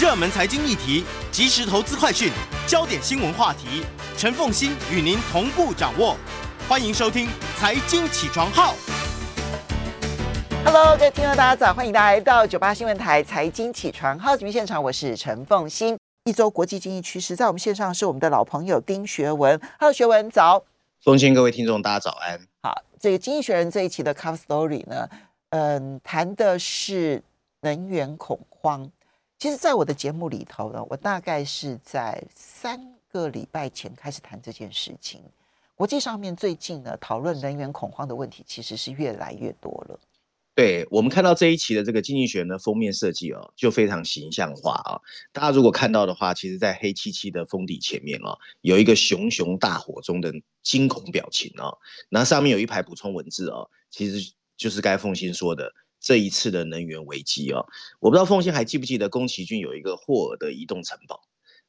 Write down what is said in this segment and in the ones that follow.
热门财经议题、即时投资快讯、焦点新闻话题，陈凤欣与您同步掌握。欢迎收听《财经起床号》。Hello，各位听众大家早，欢迎大家来到九八新闻台财经起床号节目现场，我是陈凤欣。一周国际经济趋势，在我们线上是我们的老朋友丁学文。Hello，学文早。奉献各位听众，大家早安。好，这个《经济学人》这一期的 Cover Story 呢，嗯，谈的是能源恐慌。其实，在我的节目里头呢，我大概是在三个礼拜前开始谈这件事情。国际上面最近呢，讨论能源恐慌的问题，其实是越来越多了。对我们看到这一期的这个《经济学人》的封面设计哦，就非常形象化啊。大家如果看到的话，其实在黑漆漆的封底前面哦，有一个熊熊大火中的惊恐表情哦，那上面有一排补充文字哦，其实就是该凤欣说的这一次的能源危机哦。我不知道凤仙还记不记得宫崎骏有一个霍尔的移动城堡，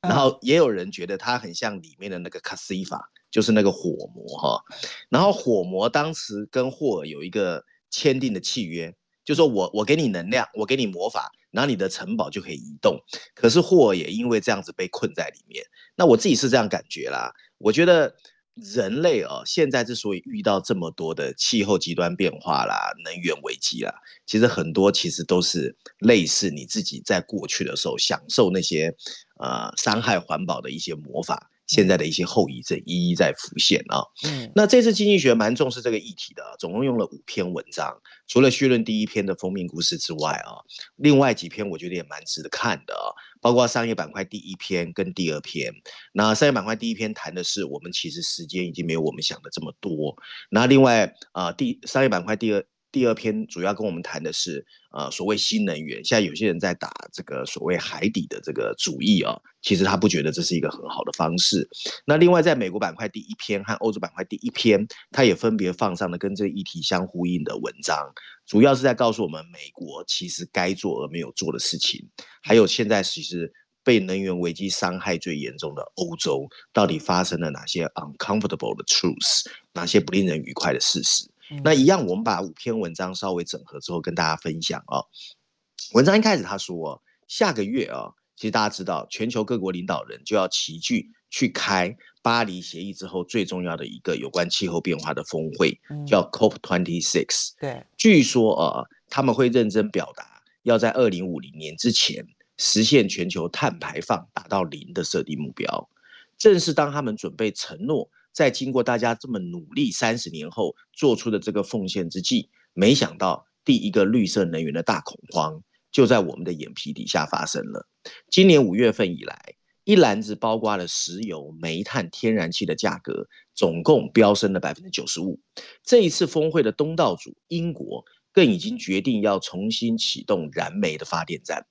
然后也有人觉得它很像里面的那个卡西法，就是那个火魔哈。然后火魔当时跟霍尔有一个。签订的契约，就说我我给你能量，我给你魔法，然后你的城堡就可以移动。可是霍尔也因为这样子被困在里面。那我自己是这样感觉啦，我觉得人类哦，现在之所以遇到这么多的气候极端变化啦、能源危机啦，其实很多其实都是类似你自己在过去的时候享受那些呃伤害环保的一些魔法。现在的一些后遗症一一在浮现啊。嗯，那这次经济学蛮重视这个议题的，总共用了五篇文章，除了序论第一篇的封面故事之外啊，另外几篇我觉得也蛮值得看的啊，包括商业板块第一篇跟第二篇。那商业板块第一篇谈的是我们其实时间已经没有我们想的这么多。那另外啊，第商业板块第二。第二篇主要跟我们谈的是，呃，所谓新能源。现在有些人在打这个所谓海底的这个主意啊，其实他不觉得这是一个很好的方式。那另外，在美国板块第一篇和欧洲板块第一篇，它也分别放上了跟这个议题相呼应的文章，主要是在告诉我们美国其实该做而没有做的事情，还有现在其实被能源危机伤害最严重的欧洲，到底发生了哪些 uncomfortable 的 truth，哪些不令人愉快的事实。那一样，我们把五篇文章稍微整合之后跟大家分享哦。文章一开始他说，下个月啊，其实大家知道，全球各国领导人就要齐聚去开巴黎协议之后最重要的一个有关气候变化的峰会，叫 COP Twenty Six。对，据说啊，他们会认真表达，要在二零五零年之前实现全球碳排放达到零的设定目标。正是当他们准备承诺。在经过大家这么努力三十年后做出的这个奉献之际，没想到第一个绿色能源的大恐慌就在我们的眼皮底下发生了。今年五月份以来，一篮子包括了石油、煤炭、天然气的价格，总共飙升了百分之九十五。这一次峰会的东道主英国更已经决定要重新启动燃煤的发电站。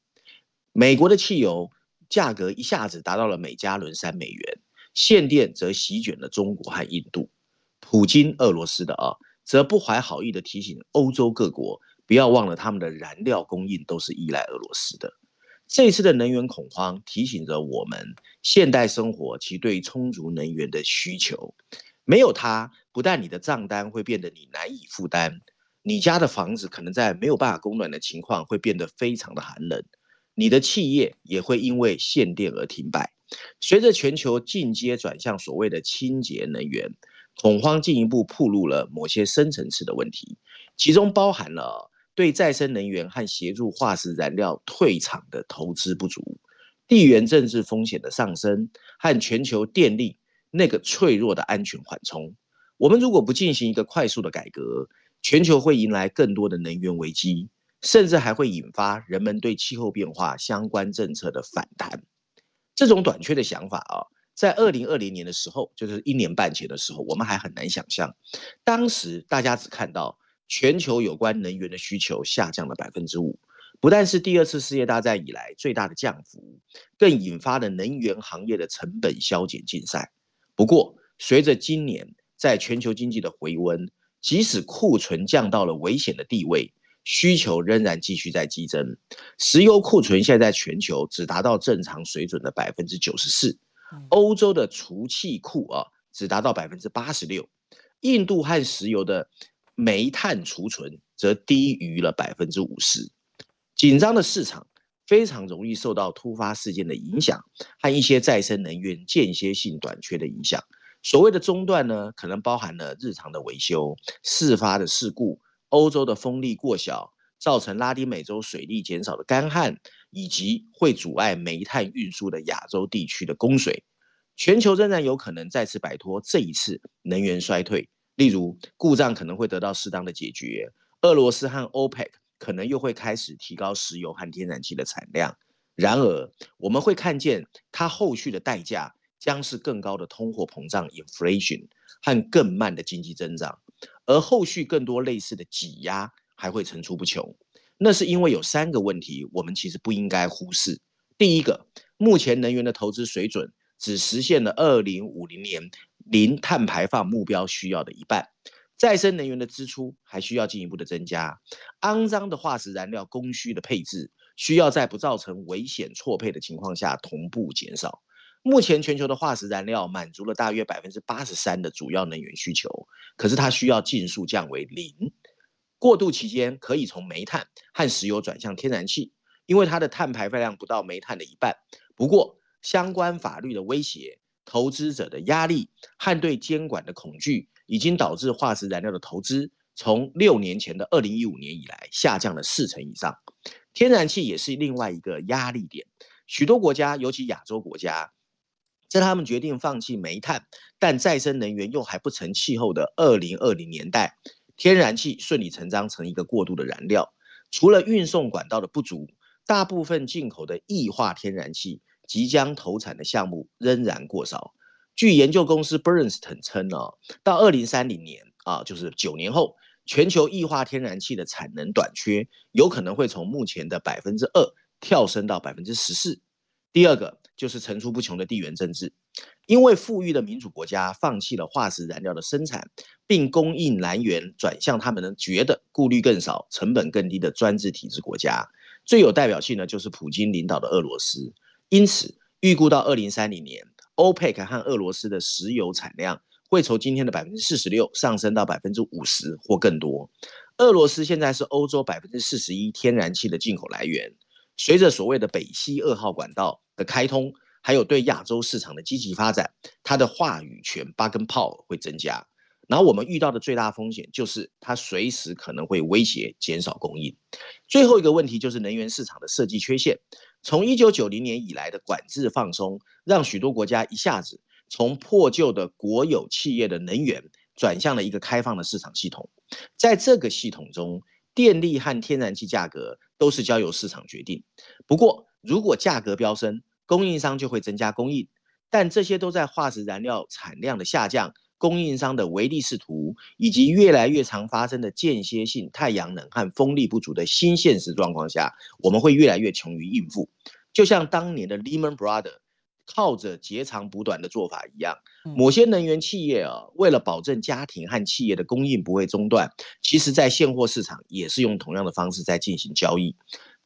美国的汽油价格一下子达到了每加仑三美元。限电则席卷了中国和印度，普京俄罗斯的啊，则不怀好意的提醒欧洲各国，不要忘了他们的燃料供应都是依赖俄罗斯的。这次的能源恐慌提醒着我们，现代生活其对充足能源的需求，没有它，不但你的账单会变得你难以负担，你家的房子可能在没有办法供暖的情况会变得非常的寒冷，你的企业也会因为限电而停摆。随着全球进阶转向所谓的清洁能源，恐慌进一步暴露了某些深层次的问题，其中包含了对再生能源和协助化石燃料退场的投资不足、地缘政治风险的上升和全球电力那个脆弱的安全缓冲。我们如果不进行一个快速的改革，全球会迎来更多的能源危机，甚至还会引发人们对气候变化相关政策的反弹。这种短缺的想法啊，在二零二零年的时候，就是一年半前的时候，我们还很难想象。当时大家只看到全球有关能源的需求下降了百分之五，不但是第二次世界大战以来最大的降幅，更引发了能源行业的成本削减竞赛。不过，随着今年在全球经济的回温，即使库存降到了危险的地位。需求仍然继续在激增，石油库存现在全球只达到正常水准的百分之九十四，欧洲的储气库啊只达到百分之八十六，印度和石油的煤炭储存则低于了百分之五十。紧张的市场非常容易受到突发事件的影响和一些再生能源间歇性短缺的影响。所谓的中断呢，可能包含了日常的维修、事发的事故、欧洲的风力过小，造成拉丁美洲水利减少的干旱，以及会阻碍煤炭运输的亚洲地区的供水。全球仍然有可能再次摆脱这一次能源衰退，例如故障可能会得到适当的解决，俄罗斯和 OPEC 可能又会开始提高石油和天然气的产量。然而，我们会看见它后续的代价。将是更高的通货膨胀 （inflation） 和更慢的经济增长，而后续更多类似的挤压还会层出不穷。那是因为有三个问题，我们其实不应该忽视。第一个，目前能源的投资水准只实现了二零五零年零碳排放目标需要的一半，再生能源的支出还需要进一步的增加。肮脏的化石燃料供需的配置需要在不造成危险错配的情况下同步减少。目前全球的化石燃料满足了大约百分之八十三的主要能源需求，可是它需要尽速降为零。过渡期间可以从煤炭和石油转向天然气，因为它的碳排放量不到煤炭的一半。不过，相关法律的威胁、投资者的压力和对监管的恐惧，已经导致化石燃料的投资从六年前的二零一五年以来下降了四成以上。天然气也是另外一个压力点，许多国家，尤其亚洲国家。在他们决定放弃煤炭，但再生能源又还不成气候的二零二零年代，天然气顺理成章成一个过渡的燃料。除了运送管道的不足，大部分进口的液化天然气即将投产的项目仍然过少。据研究公司 Bernstein 称呢，到二零三零年啊，就是九年后，全球液化天然气的产能短缺有可能会从目前的百分之二跳升到百分之十四。第二个就是层出不穷的地缘政治，因为富裕的民主国家放弃了化石燃料的生产，并供应来源转向他们能觉得顾虑更少、成本更低的专制体制国家。最有代表性的就是普京领导的俄罗斯。因此，预估到二零三零年，欧佩克和俄罗斯的石油产量会从今天的百分之四十六上升到百分之五十或更多。俄罗斯现在是欧洲百分之四十一天然气的进口来源。随着所谓的北溪二号管道的开通，还有对亚洲市场的积极发展，它的话语权八根炮会增加。然后我们遇到的最大风险就是它随时可能会威胁减少供应。最后一个问题就是能源市场的设计缺陷。从一九九零年以来的管制放松，让许多国家一下子从破旧的国有企业的能源转向了一个开放的市场系统。在这个系统中，电力和天然气价格。都是交由市场决定。不过，如果价格飙升，供应商就会增加供应，但这些都在化石燃料产量的下降、供应商的唯利是图以及越来越常发生的间歇性太阳能和风力不足的新现实状况下，我们会越来越穷于应付。就像当年的 Lehman Brothers 靠着截长补短的做法一样，某些能源企业啊，为了保证家庭和企业的供应不会中断，其实在现货市场也是用同样的方式在进行交易。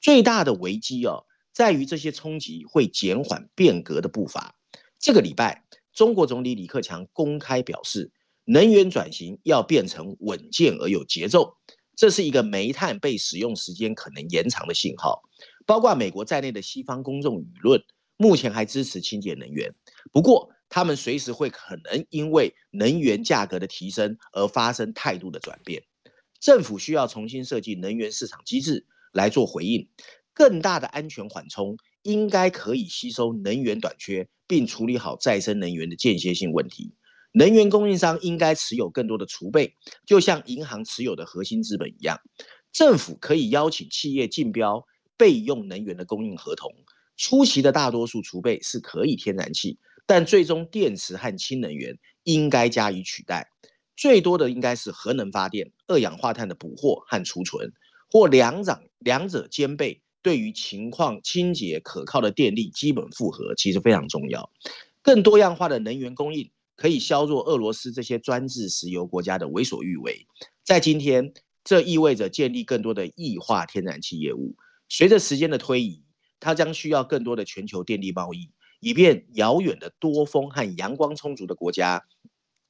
最大的危机啊，在于这些冲击会减缓变革的步伐。这个礼拜，中国总理李克强公开表示，能源转型要变成稳健而有节奏，这是一个煤炭被使用时间可能延长的信号。包括美国在内的西方公众舆论。目前还支持清洁能源，不过他们随时会可能因为能源价格的提升而发生态度的转变。政府需要重新设计能源市场机制来做回应。更大的安全缓冲应该可以吸收能源短缺，并处理好再生能源的间歇性问题。能源供应商应该持有更多的储备，就像银行持有的核心资本一样。政府可以邀请企业竞标备用能源的供应合同。初期的大多数储备是可以天然气，但最终电池和氢能源应该加以取代。最多的应该是核能发电、二氧化碳的捕获和储存，或两者两者兼备。对于情况清洁可靠的电力基本负荷，其实非常重要。更多样化的能源供应可以削弱俄罗斯这些专制石油国家的为所欲为。在今天，这意味着建立更多的液化天然气业务。随着时间的推移。它将需要更多的全球电力贸易，以便遥远的多风和阳光充足的国家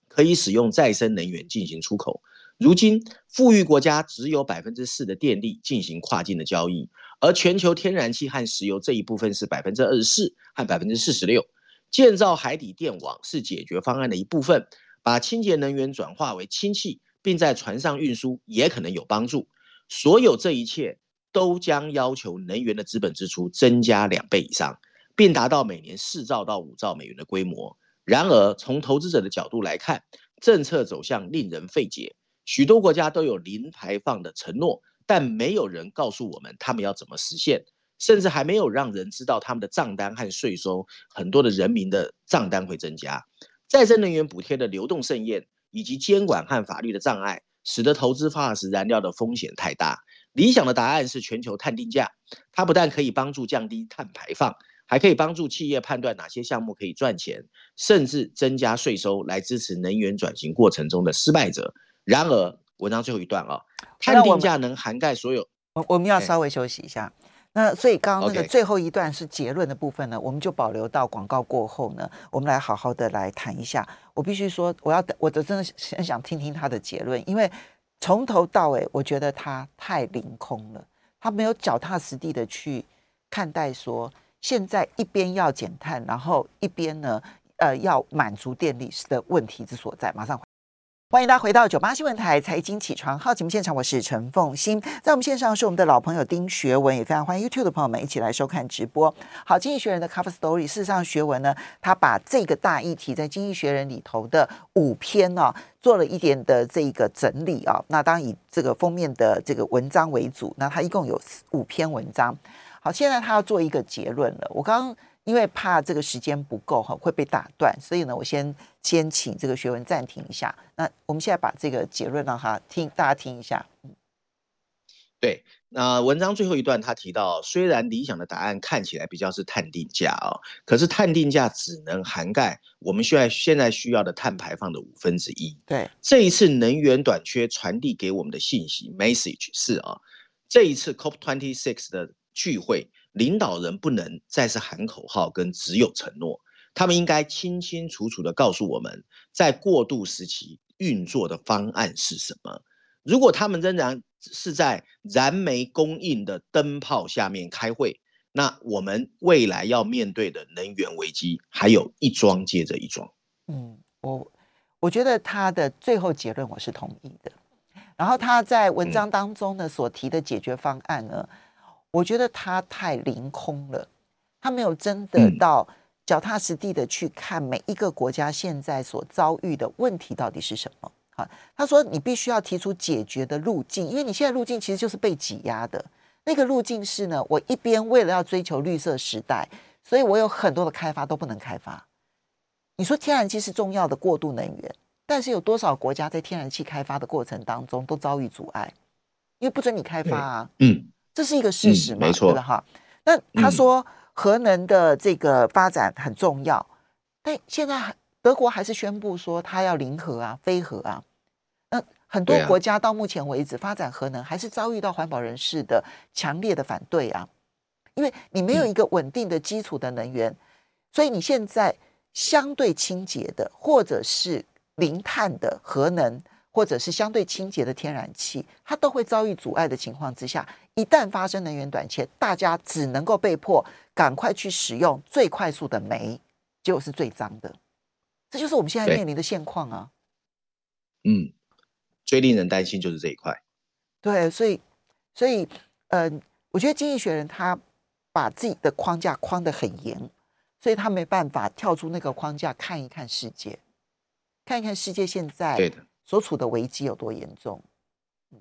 可以使用再生能源进行出口。如今，富裕国家只有百分之四的电力进行跨境的交易，而全球天然气和石油这一部分是百分之二十四和百分之四十六。建造海底电网是解决方案的一部分，把清洁能源转化为氢气，并在船上运输也可能有帮助。所有这一切都将要求能源的资本支出增加两倍以上，并达到每年四兆到五兆美元的规模。然而，从投资者的角度来看，政策走向令人费解。许多国家都有零排放的承诺，但没有人告诉我们他们要怎么实现，甚至还没有让人知道他们的账单和税收。很多的人民的账单会增加，再生能源补贴的流动盛宴，以及监管和法律的障碍，使得投资化石燃料的风险太大。理想的答案是全球碳定价，它不但可以帮助降低碳排放，还可以帮助企业判断哪些项目可以赚钱，甚至增加税收来支持能源转型过程中的失败者。然而，文章最后一段啊，碳定价能涵盖所有。我我们要稍微休息一下。那所以刚刚那个最后一段是结论的部分呢，我们就保留到广告过后呢，我们来好好的来谈一下。我必须说，我要我的真的很想听听他的结论，因为从头到尾，我觉得他太凌空了，他没有脚踏实地的去看待说，现在一边要减碳，然后一边呢，呃，要满足电力的问题之所在。马上。欢迎大家回到九八新闻台财经起床号节目现场，我是陈凤欣，在我们线上是我们的老朋友丁学文，也非常欢迎 YouTube 的朋友们一起来收看直播。好，经济学人的 Cover Story，事实上学文呢，他把这个大议题在经济学人里头的五篇呢，做了一点的这个整理啊。那当然以这个封面的这个文章为主，那他一共有五篇文章。好，现在他要做一个结论了。我刚刚。因为怕这个时间不够哈，会被打断，所以呢，我先先请这个学文暂停一下。那我们现在把这个结论让他听，大家听一下。对，那文章最后一段他提到，虽然理想的答案看起来比较是碳定价哦，可是碳定价只能涵盖我们需要现在需要的碳排放的五分之一。对，这一次能源短缺传递给我们的信息 message 是啊，这一次 COP twenty six 的聚会。领导人不能再是喊口号跟只有承诺，他们应该清清楚楚的告诉我们，在过渡时期运作的方案是什么。如果他们仍然是在燃煤供应的灯泡下面开会，那我们未来要面对的能源危机还有一桩接着一桩。嗯，我我觉得他的最后结论我是同意的。然后他在文章当中呢所提的解决方案呢。我觉得他太凌空了，他没有真的到脚踏实地的去看每一个国家现在所遭遇的问题到底是什么。好，他说你必须要提出解决的路径，因为你现在路径其实就是被挤压的。那个路径是呢，我一边为了要追求绿色时代，所以我有很多的开发都不能开发。你说天然气是重要的过渡能源，但是有多少国家在天然气开发的过程当中都遭遇阻碍，因为不准你开发啊。嗯。这是一个事实嘛？没错的哈。那他说核能的这个发展很重要，但现在德国还是宣布说他要零核啊、非核啊。那很多国家到目前为止发展核能还是遭遇到环保人士的强烈的反对啊，因为你没有一个稳定的基础的能源，所以你现在相对清洁的或者是零碳的核能。或者是相对清洁的天然气，它都会遭遇阻碍的情况之下，一旦发生能源短缺，大家只能够被迫赶快去使用最快速的煤，结果是最脏的。这就是我们现在面临的现况啊。嗯，最令人担心就是这一块。对，所以，所以，呃，我觉得经济学人他把自己的框架框得很严，所以他没办法跳出那个框架看一看世界，看一看世界现在。对的。所处的危机有多严重？嗯，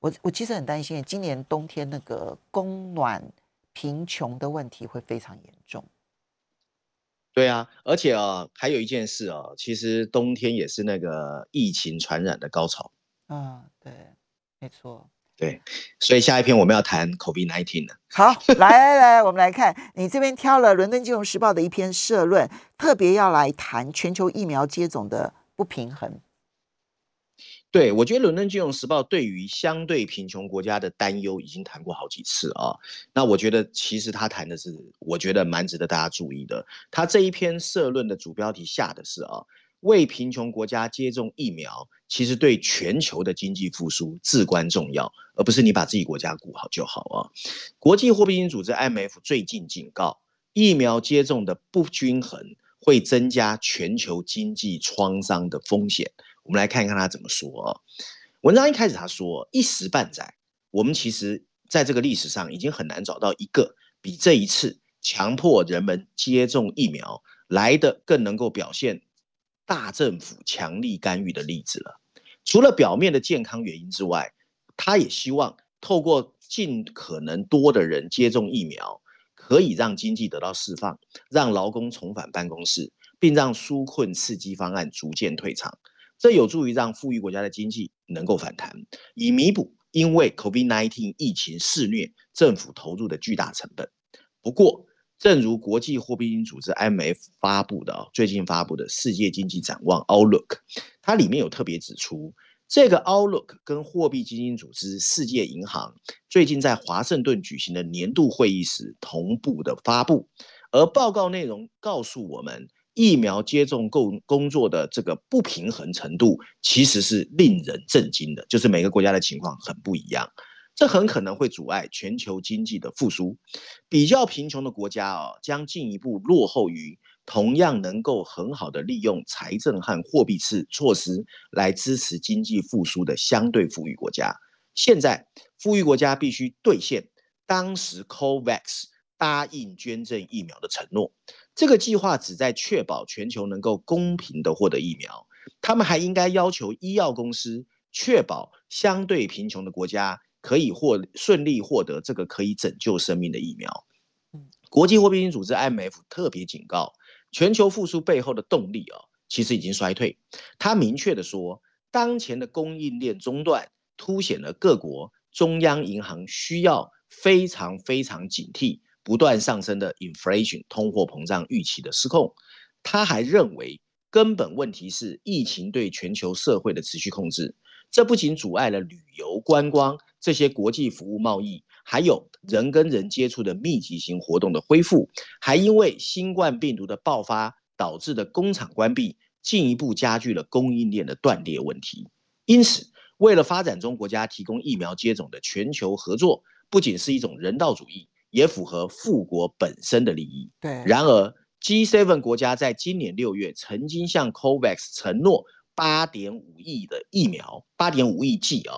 我我其实很担心，今年冬天那个供暖贫穷的问题会非常严重。对啊，而且啊，还有一件事啊，其实冬天也是那个疫情传染的高潮。啊，对，没错。对，所以下一篇我们要谈 COVID nineteen 了。好，来来来，我们来看，你这边挑了《伦敦金融时报》的一篇社论，特别要来谈全球疫苗接种的。不平衡，对我觉得《伦敦金融时报》对于相对贫穷国家的担忧已经谈过好几次啊。那我觉得其实他谈的是，我觉得蛮值得大家注意的。他这一篇社论的主标题下的是啊，为贫穷国家接种疫苗，其实对全球的经济复苏至关重要，而不是你把自己国家顾好就好啊。国际货币基金组织 IMF 最近警告，疫苗接种的不均衡会增加全球经济创伤的风险。我们来看一看他怎么说啊。文章一开始他说，一时半载，我们其实在这个历史上已经很难找到一个比这一次强迫人们接种疫苗来的更能够表现。大政府强力干预的例子了。除了表面的健康原因之外，他也希望透过尽可能多的人接种疫苗，可以让经济得到释放，让劳工重返办公室，并让纾困刺激方案逐渐退场。这有助于让富裕国家的经济能够反弹，以弥补因为 COVID-19 疫情肆虐政府投入的巨大成本。不过，正如国际货币基金组织 m f 发布的最近发布的世界经济展望 Outlook，它里面有特别指出，这个 Outlook 跟货币基金组织世界银行最近在华盛顿举行的年度会议时同步的发布，而报告内容告诉我们，疫苗接种工工作的这个不平衡程度其实是令人震惊的，就是每个国家的情况很不一样。这很可能会阻碍全球经济的复苏。比较贫穷的国家哦，将进一步落后于同样能够很好的利用财政和货币次措施来支持经济复苏的相对富裕国家。现在，富裕国家必须兑现当时 COVAX 答应捐赠疫苗的承诺。这个计划旨在确保全球能够公平的获得疫苗。他们还应该要求医药公司确保相对贫穷的国家。可以获顺利获得这个可以拯救生命的疫苗。国际货币基金组织 IMF 特别警告，全球复苏背后的动力啊，其实已经衰退。他明确的说，当前的供应链中断凸显了各国中央银行需要非常非常警惕不断上升的 inflation 通货膨胀预期的失控。他还认为，根本问题是疫情对全球社会的持续控制。这不仅阻碍了旅游观光这些国际服务贸易，还有人跟人接触的密集型活动的恢复，还因为新冠病毒的爆发导致的工厂关闭，进一步加剧了供应链的断裂问题。因此，为了发展中国家提供疫苗接种的全球合作，不仅是一种人道主义，也符合富国本身的利益。对。然而，G7 国家在今年六月曾经向 COVAX 承诺。八点五亿的疫苗，八点五亿剂啊，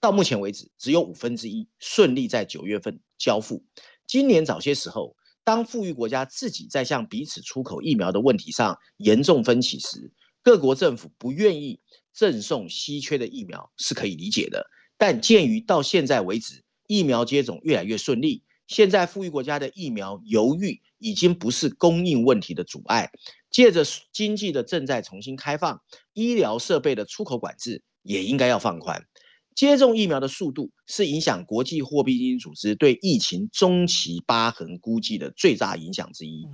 到目前为止只有五分之一顺利在九月份交付。今年早些时候，当富裕国家自己在向彼此出口疫苗的问题上严重分歧时，各国政府不愿意赠送稀缺的疫苗是可以理解的。但鉴于到现在为止疫苗接种越来越顺利，现在富裕国家的疫苗犹豫已经不是供应问题的阻碍。借着经济的正在重新开放，医疗设备的出口管制也应该要放宽。接种疫苗的速度是影响国际货币基金组织对疫情中期疤痕估计的最大影响之一。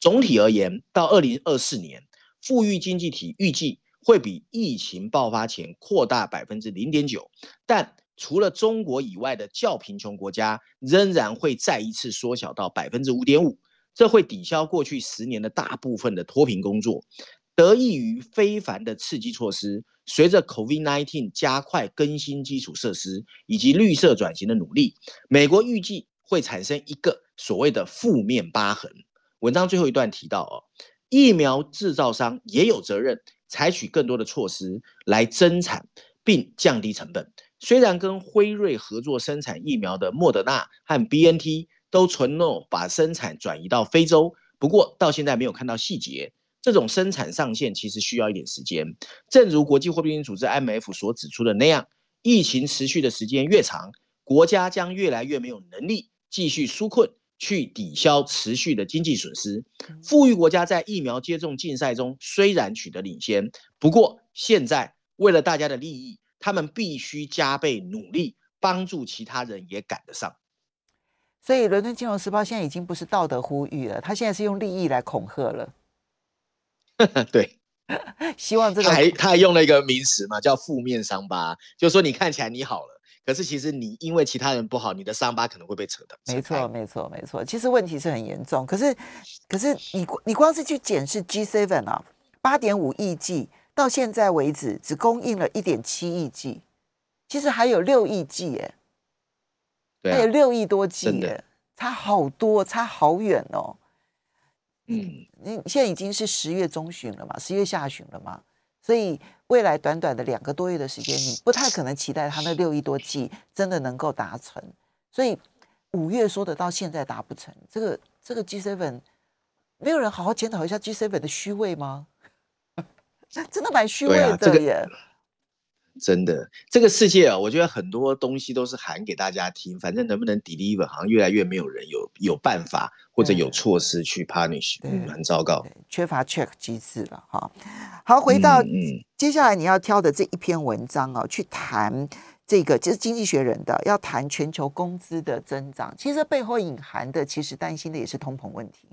总体而言，到二零二四年，富裕经济体预计会比疫情爆发前扩大百分之零点九，但除了中国以外的较贫穷国家仍然会再一次缩小到百分之五点五。这会抵消过去十年的大部分的脱贫工作，得益于非凡的刺激措施。随着 COVID-19 加快更新基础设施以及绿色转型的努力，美国预计会产生一个所谓的负面疤痕。文章最后一段提到，哦，疫苗制造商也有责任采取更多的措施来增产并降低成本。虽然跟辉瑞合作生产疫苗的莫德纳和 BNT。都承诺把生产转移到非洲，不过到现在没有看到细节。这种生产上限其实需要一点时间。正如国际货币基金组织 IMF 所指出的那样，疫情持续的时间越长，国家将越来越没有能力继续纾困，去抵消持续的经济损失。富裕国家在疫苗接种竞赛中虽然取得领先，不过现在为了大家的利益，他们必须加倍努力，帮助其他人也赶得上。所以，《伦敦金融时报》现在已经不是道德呼吁了，他现在是用利益来恐吓了。对，希望这个还他还用了一个名词嘛，叫“负面伤疤”，就是说你看起来你好了，可是其实你因为其他人不好，你的伤疤可能会被扯的。没错，没错，没错。其实问题是很严重，可是，可是你你光是去检视 G7 啊。八点五亿剂，到现在为止只供应了一点七亿剂，其实还有六亿剂耶，还有六亿多剂耶，差好多，差好远哦。嗯，你现在已经是十月中旬了嘛，十月下旬了嘛，所以未来短短的两个多月的时间，你不太可能期待他那六亿多剂真的能够达成。所以五月说的到现在达不成，这个这个 G seven 没有人好好检讨一下 G seven 的虚位吗？真的蛮虚伪的耶。真的，这个世界啊，我觉得很多东西都是喊给大家听，反正能不能 deliver，好像越来越没有人有有办法或者有措施去 punish，嗯，很糟糕，缺乏 check 机制了哈。好，回到接下来你要挑的这一篇文章啊，去谈这个，就是《经济学人》的，要谈全球工资的增长，其实背后隐含的，其实担心的也是通膨问题。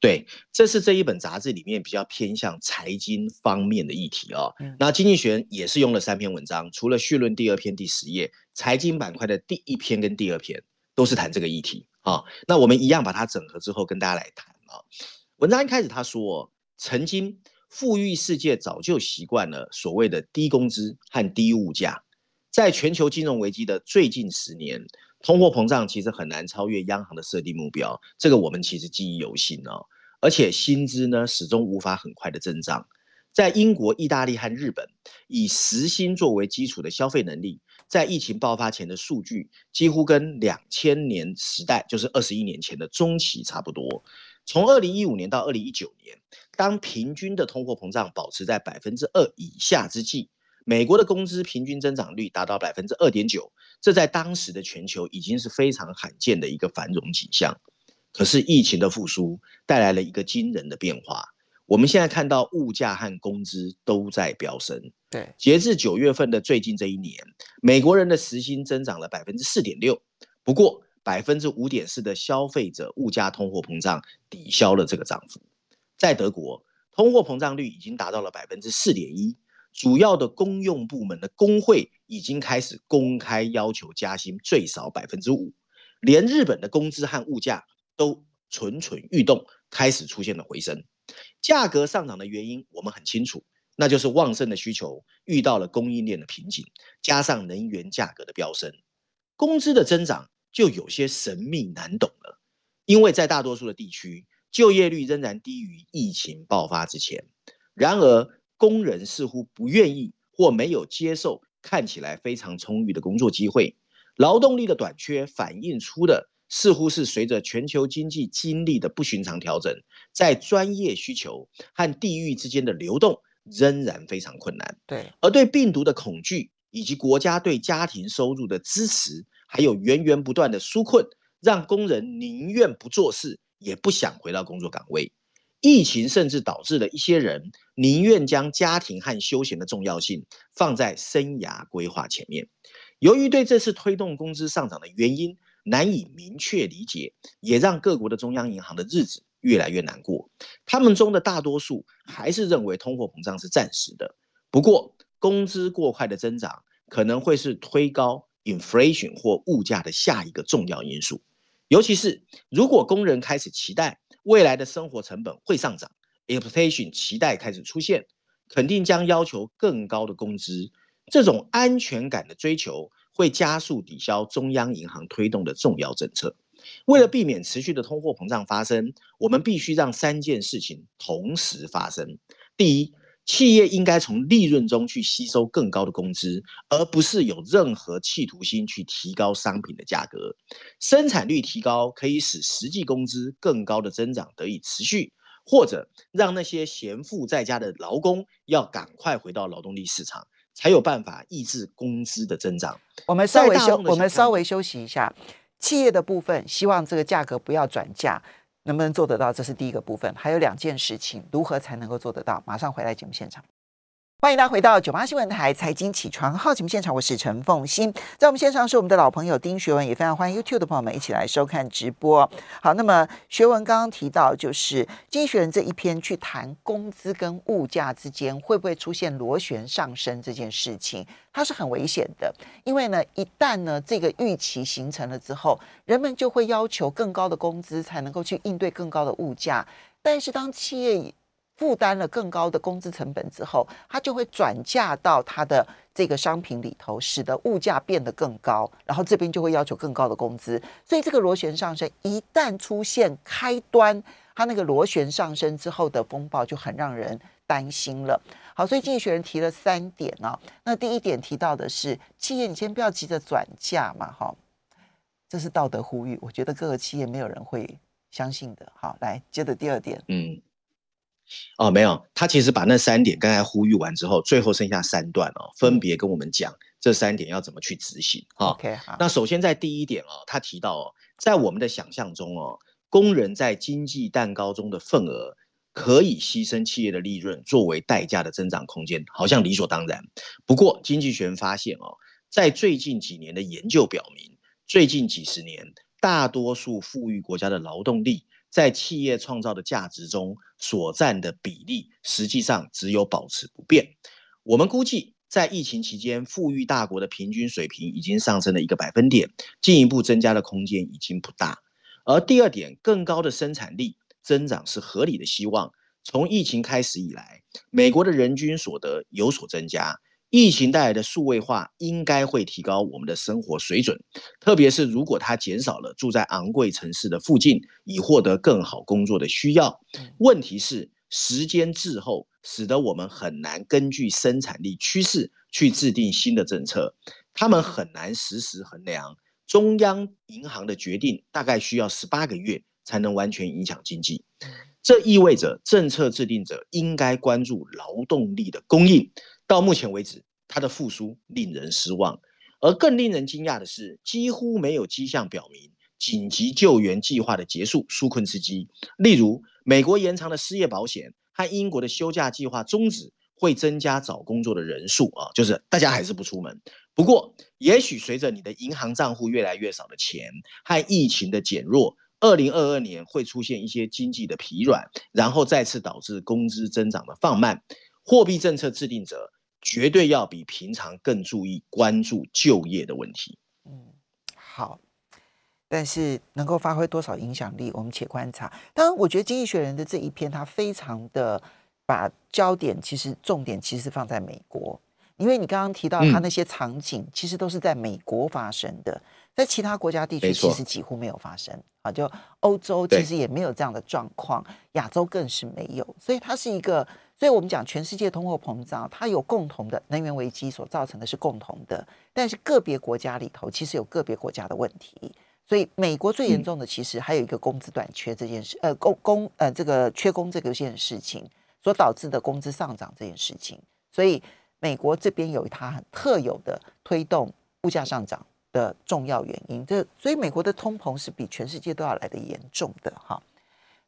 对，这是这一本杂志里面比较偏向财经方面的议题哦。那经济学人也是用了三篇文章，除了序论第二篇第十页，财经板块的第一篇跟第二篇都是谈这个议题啊。那我们一样把它整合之后跟大家来谈啊。文章一开始他说，曾经富裕世界早就习惯了所谓的低工资和低物价，在全球金融危机的最近十年。通货膨胀其实很难超越央行的设定目标，这个我们其实记忆犹新哦。而且薪资呢始终无法很快的增长。在英国、意大利和日本，以时薪作为基础的消费能力，在疫情爆发前的数据几乎跟两千年时代，就是二十一年前的中期差不多。从二零一五年到二零一九年，当平均的通货膨胀保持在百分之二以下之际。美国的工资平均增长率达到百分之二点九，这在当时的全球已经是非常罕见的一个繁荣景象。可是疫情的复苏带来了一个惊人的变化，我们现在看到物价和工资都在飙升。对，截至九月份的最近这一年，美国人的时薪增长了百分之四点六，不过百分之五点四的消费者物价通货膨胀抵消了这个涨幅。在德国，通货膨胀率已经达到了百分之四点一。主要的公用部门的工会已经开始公开要求加薪最少百分之五，连日本的工资和物价都蠢蠢欲动，开始出现了回升。价格上涨的原因我们很清楚，那就是旺盛的需求遇到了供应链的瓶颈，加上能源价格的飙升，工资的增长就有些神秘难懂了。因为在大多数的地区，就业率仍然低于疫情爆发之前。然而，工人似乎不愿意或没有接受看起来非常充裕的工作机会，劳动力的短缺反映出的似乎是随着全球经济经历的不寻常调整，在专业需求和地域之间的流动仍然非常困难。对，而对病毒的恐惧以及国家对家庭收入的支持，还有源源不断的纾困，让工人宁愿不做事，也不想回到工作岗位。疫情甚至导致了一些人宁愿将家庭和休闲的重要性放在生涯规划前面。由于对这次推动工资上涨的原因难以明确理解，也让各国的中央银行的日子越来越难过。他们中的大多数还是认为通货膨胀是暂时的。不过，工资过快的增长可能会是推高 inflation 或物价的下一个重要因素。尤其是如果工人开始期待。未来的生活成本会上涨，inputation 期待开始出现，肯定将要求更高的工资。这种安全感的追求会加速抵消中央银行推动的重要政策。为了避免持续的通货膨胀发生，我们必须让三件事情同时发生。第一，企业应该从利润中去吸收更高的工资，而不是有任何企图心去提高商品的价格。生产率提高可以使实际工资更高的增长得以持续，或者让那些闲赋在家的劳工要赶快回到劳动力市场，才有办法抑制工资的增长。我们稍微休，我们稍微休息一下。企业的部分希望这个价格不要转嫁。能不能做得到？这是第一个部分。还有两件事情，如何才能够做得到？马上回来节目现场。欢迎大家回到九八新闻台财经起床号节目现场，我是陈凤欣，在我们线上是我们的老朋友丁学文，也非常欢迎 YouTube 的朋友们一起来收看直播。好，那么学文刚刚提到，就是经济学人这一篇去谈工资跟物价之间会不会出现螺旋上升这件事情，它是很危险的，因为呢，一旦呢这个预期形成了之后，人们就会要求更高的工资才能够去应对更高的物价，但是当企业负担了更高的工资成本之后，它就会转嫁到它的这个商品里头，使得物价变得更高，然后这边就会要求更高的工资。所以这个螺旋上升一旦出现开端，它那个螺旋上升之后的风暴就很让人担心了。好，所以经济学人提了三点啊。那第一点提到的是，企业你先不要急着转嫁嘛，哈，这是道德呼吁。我觉得各个企业没有人会相信的。好，来接着第二点，嗯。哦，没有，他其实把那三点刚才呼吁完之后，最后剩下三段哦，分别跟我们讲这三点要怎么去执行。OK，好。那首先在第一点哦，他提到哦，在我们的想象中哦，工人在经济蛋糕中的份额可以牺牲企业的利润作为代价的增长空间，好像理所当然。不过，经济学人发现哦，在最近几年的研究表明，最近几十年，大多数富裕国家的劳动力。在企业创造的价值中所占的比例，实际上只有保持不变。我们估计，在疫情期间，富裕大国的平均水平已经上升了一个百分点，进一步增加的空间已经不大。而第二点，更高的生产力增长是合理的希望。从疫情开始以来，美国的人均所得有所增加。疫情带来的数位化应该会提高我们的生活水准，特别是如果它减少了住在昂贵城市的附近以获得更好工作的需要。问题是时间滞后，使得我们很难根据生产力趋势去制定新的政策。他们很难实时衡量中央银行的决定，大概需要十八个月才能完全影响经济。这意味着政策制定者应该关注劳动力的供应。到目前为止，它的复苏令人失望，而更令人惊讶的是，几乎没有迹象表明紧急救援计划的结束纾困之机。例如，美国延长的失业保险和英国的休假计划终止，会增加找工作的人数啊，就是大家还是不出门。不过，也许随着你的银行账户越来越少的钱和疫情的减弱，二零二二年会出现一些经济的疲软，然后再次导致工资增长的放慢。货币政策制定者。绝对要比平常更注意关注就业的问题。嗯，好，但是能够发挥多少影响力，我们且观察。当然，我觉得《经济学人》的这一篇，它非常的把焦点，其实重点其实放在美国，因为你刚刚提到它那些场景，其实都是在美国发生的，在其他国家地区其实几乎没有发生啊。就欧洲其实也没有这样的状况，亚洲更是没有，所以它是一个。所以，我们讲全世界通货膨胀，它有共同的能源危机所造成的是共同的，但是个别国家里头其实有个别国家的问题。所以，美国最严重的其实还有一个工资短缺这件事，呃，工工呃这个缺工这个件事情所导致的工资上涨这件事情。所以，美国这边有它很特有的推动物价上涨的重要原因。这所以，美国的通膨是比全世界都要来的严重的哈。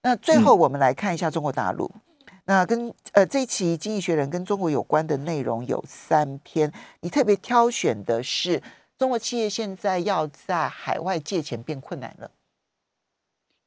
那最后，我们来看一下中国大陆。那跟呃这一期《经济学人》跟中国有关的内容有三篇，你特别挑选的是中国企业现在要在海外借钱变困难了。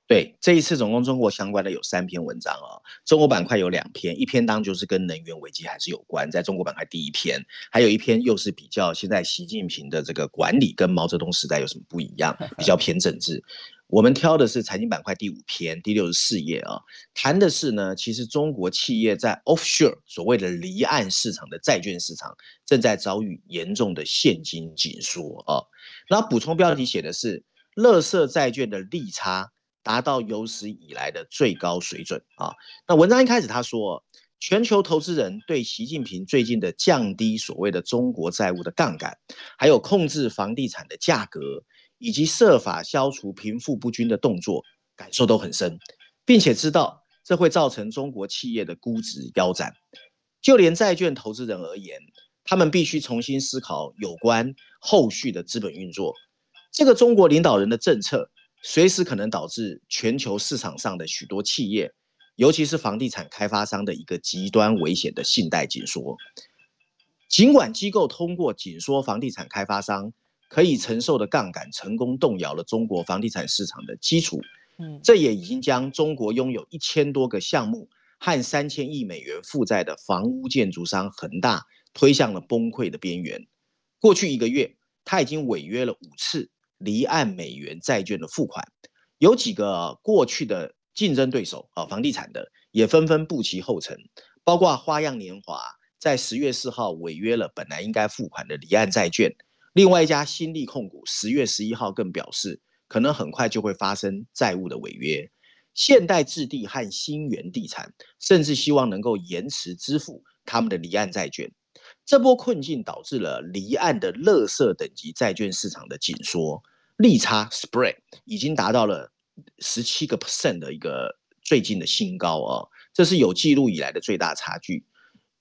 对，这一次总共中国相关的有三篇文章哦，中国板块有两篇，一篇当就是跟能源危机还是有关，在中国板块第一篇，还有一篇又是比较现在习近平的这个管理跟毛泽东时代有什么不一样，比较偏政治。我们挑的是财经板块第五篇第六十四页啊，谈的是呢，其实中国企业在 offshore 所谓的离岸市场的债券市场正在遭遇严重的现金紧缩啊。然后补充标题写的是，乐色债券的利差达到有史以来的最高水准啊。那文章一开始他说，全球投资人对习近平最近的降低所谓的中国债务的杠杆，还有控制房地产的价格。以及设法消除贫富不均的动作，感受都很深，并且知道这会造成中国企业的估值腰斩。就连债券投资人而言，他们必须重新思考有关后续的资本运作。这个中国领导人的政策，随时可能导致全球市场上的许多企业，尤其是房地产开发商的一个极端危险的信贷紧缩。尽管机构通过紧缩房地产开发商。可以承受的杠杆成功动摇了中国房地产市场的基础，嗯，这也已经将中国拥有一千多个项目和三千亿美元负债的房屋建筑商恒大推向了崩溃的边缘。过去一个月，他已经违约了五次离岸美元债券的付款，有几个过去的竞争对手啊，房地产的也纷纷步其后尘，包括花样年华在十月四号违约了本来应该付款的离岸债券，另外一家新力控股十月十一号更表示，可能很快就会发生债务的违约。现代置地和新源地产甚至希望能够延迟支付他们的离岸债券。这波困境导致了离岸的垃圾等级债券市场的紧缩，利差 spread 已经达到了十七个 percent 的一个最近的新高啊，这是有记录以来的最大差距。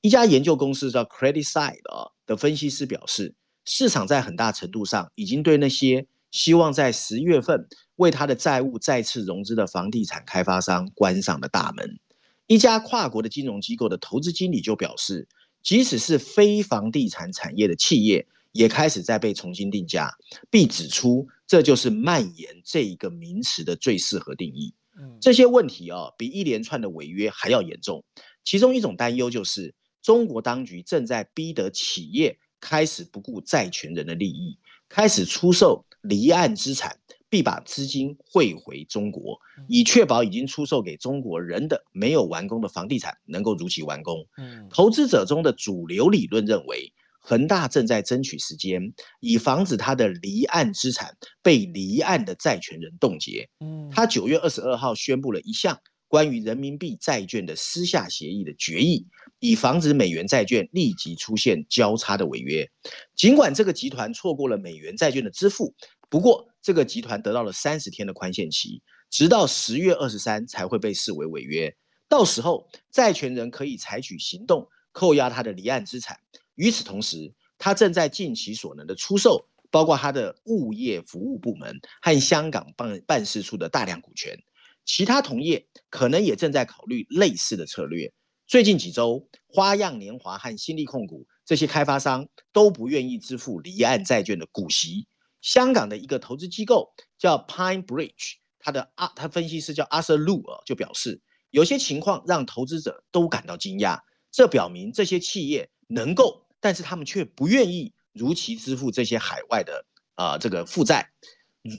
一家研究公司叫 Credit Side 啊的分析师表示，市场在很大程度上已经对那些希望在十月份为他的债务再次融资的房地产开发商关上了大门。一家跨国的金融机构的投资经理就表示。即使是非房地产产业的企业，也开始在被重新定价，并指出这就是蔓延这一个名词的最适合定义。这些问题啊，比一连串的违约还要严重。其中一种担忧就是，中国当局正在逼得企业开始不顾债权人的利益，开始出售离岸资产。必把资金汇回中国，以确保已经出售给中国人的没有完工的房地产能够如期完工。嗯，投资者中的主流理论认为，恒大正在争取时间，以防止他的离岸资产被离岸的债权人冻结。嗯，他九月二十二号宣布了一项关于人民币债券的私下协议的决议，以防止美元债券立即出现交叉的违约。尽管这个集团错过了美元债券的支付。不过，这个集团得到了三十天的宽限期，直到十月二十三才会被视为违约。到时候，债权人可以采取行动扣押他的离岸资产。与此同时，他正在尽其所能的出售，包括他的物业服务部门和香港办办事处的大量股权。其他同业可能也正在考虑类似的策略。最近几周，花样年华和新力控股这些开发商都不愿意支付离岸债券的股息。香港的一个投资机构叫 Pine Bridge，他的啊，他分析师叫 Arthur Lu 啊，就表示有些情况让投资者都感到惊讶。这表明这些企业能够，但是他们却不愿意如期支付这些海外的啊这个负债。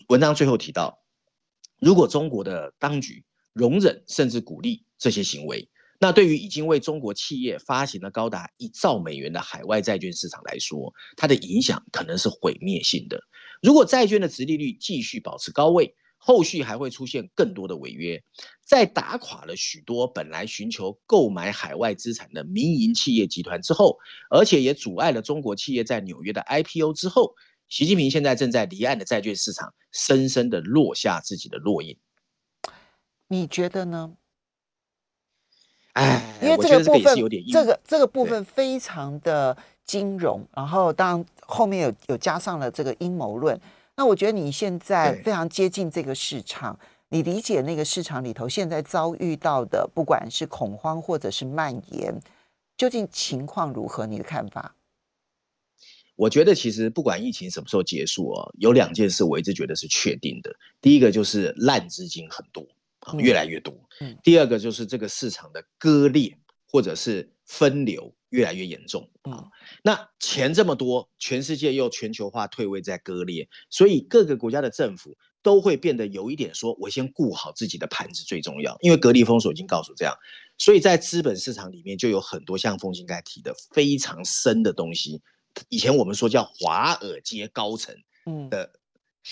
文章最后提到，如果中国的当局容忍甚至鼓励这些行为。那对于已经为中国企业发行了高达一兆美元的海外债券市场来说，它的影响可能是毁灭性的。如果债券的殖利率继续保持高位，后续还会出现更多的违约。在打垮了许多本来寻求购买海外资产的民营企业集团之后，而且也阻碍了中国企业在纽约的 IPO 之后，习近平现在正在离岸的债券市场深深的落下自己的烙印。你觉得呢？哎，因为这个部分，这个这个部分非常的金融，然后当然后面有有加上了这个阴谋论。那我觉得你现在非常接近这个市场，你理解那个市场里头现在遭遇到的，不管是恐慌或者是蔓延，究竟情况如何？你的看法？我觉得其实不管疫情什么时候结束哦，有两件事我一直觉得是确定的。第一个就是烂资金很多。越来越多。嗯，第二个就是这个市场的割裂或者是分流越来越严重啊。那钱这么多，全世界又全球化退位在割裂，所以各个国家的政府都会变得有一点说，我先顾好自己的盘子最重要，因为隔离封锁已经告诉这样。所以在资本市场里面就有很多像风兴该提的非常深的东西。以前我们说叫华尔街高层的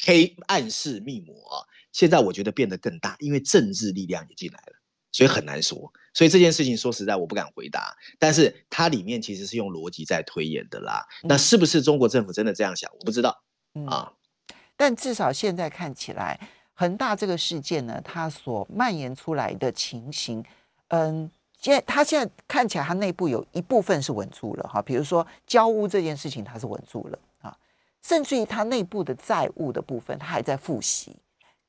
黑暗式密谋啊。现在我觉得变得更大，因为政治力量也进来了，所以很难说。所以这件事情说实在我不敢回答，但是它里面其实是用逻辑在推演的啦。那是不是中国政府真的这样想？我不知道啊。但至少现在看起来，恒大这个事件呢，它所蔓延出来的情形，嗯，现它现在看起来它内部有一部分是稳住了哈，比如说交屋这件事情它是稳住了啊，甚至于它内部的债务的部分它还在复习。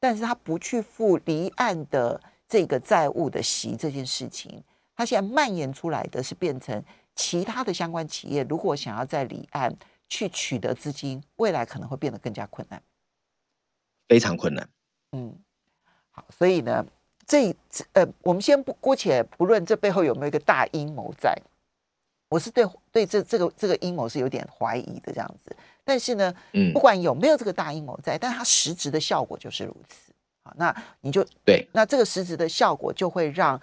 但是他不去付离岸的这个债务的息这件事情，它现在蔓延出来的是变成其他的相关企业，如果想要在离岸去取得资金，未来可能会变得更加困难，非常困难。嗯，好，所以呢，这呃，我们先不姑且不论这背后有没有一个大阴谋在。我是对对这这个这个阴谋是有点怀疑的这样子，但是呢，嗯，不管有没有这个大阴谋在，但它实质的效果就是如此。好，那你就对，那这个实质的效果就会让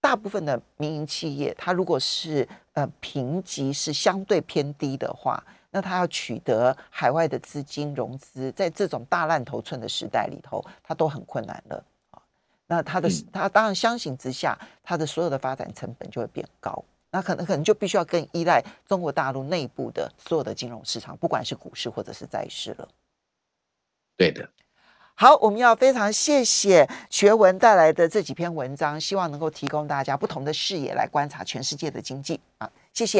大部分的民营企业，它如果是呃评级是相对偏低的话，那它要取得海外的资金融资，在这种大烂头寸的时代里头，它都很困难了啊。那它的它当然相形之下，它的所有的发展成本就会变高。那可能可能就必须要更依赖中国大陆内部的所有的金融市场，不管是股市或者是债市了。对的。好，我们要非常谢谢学文带来的这几篇文章，希望能够提供大家不同的视野来观察全世界的经济啊，谢谢。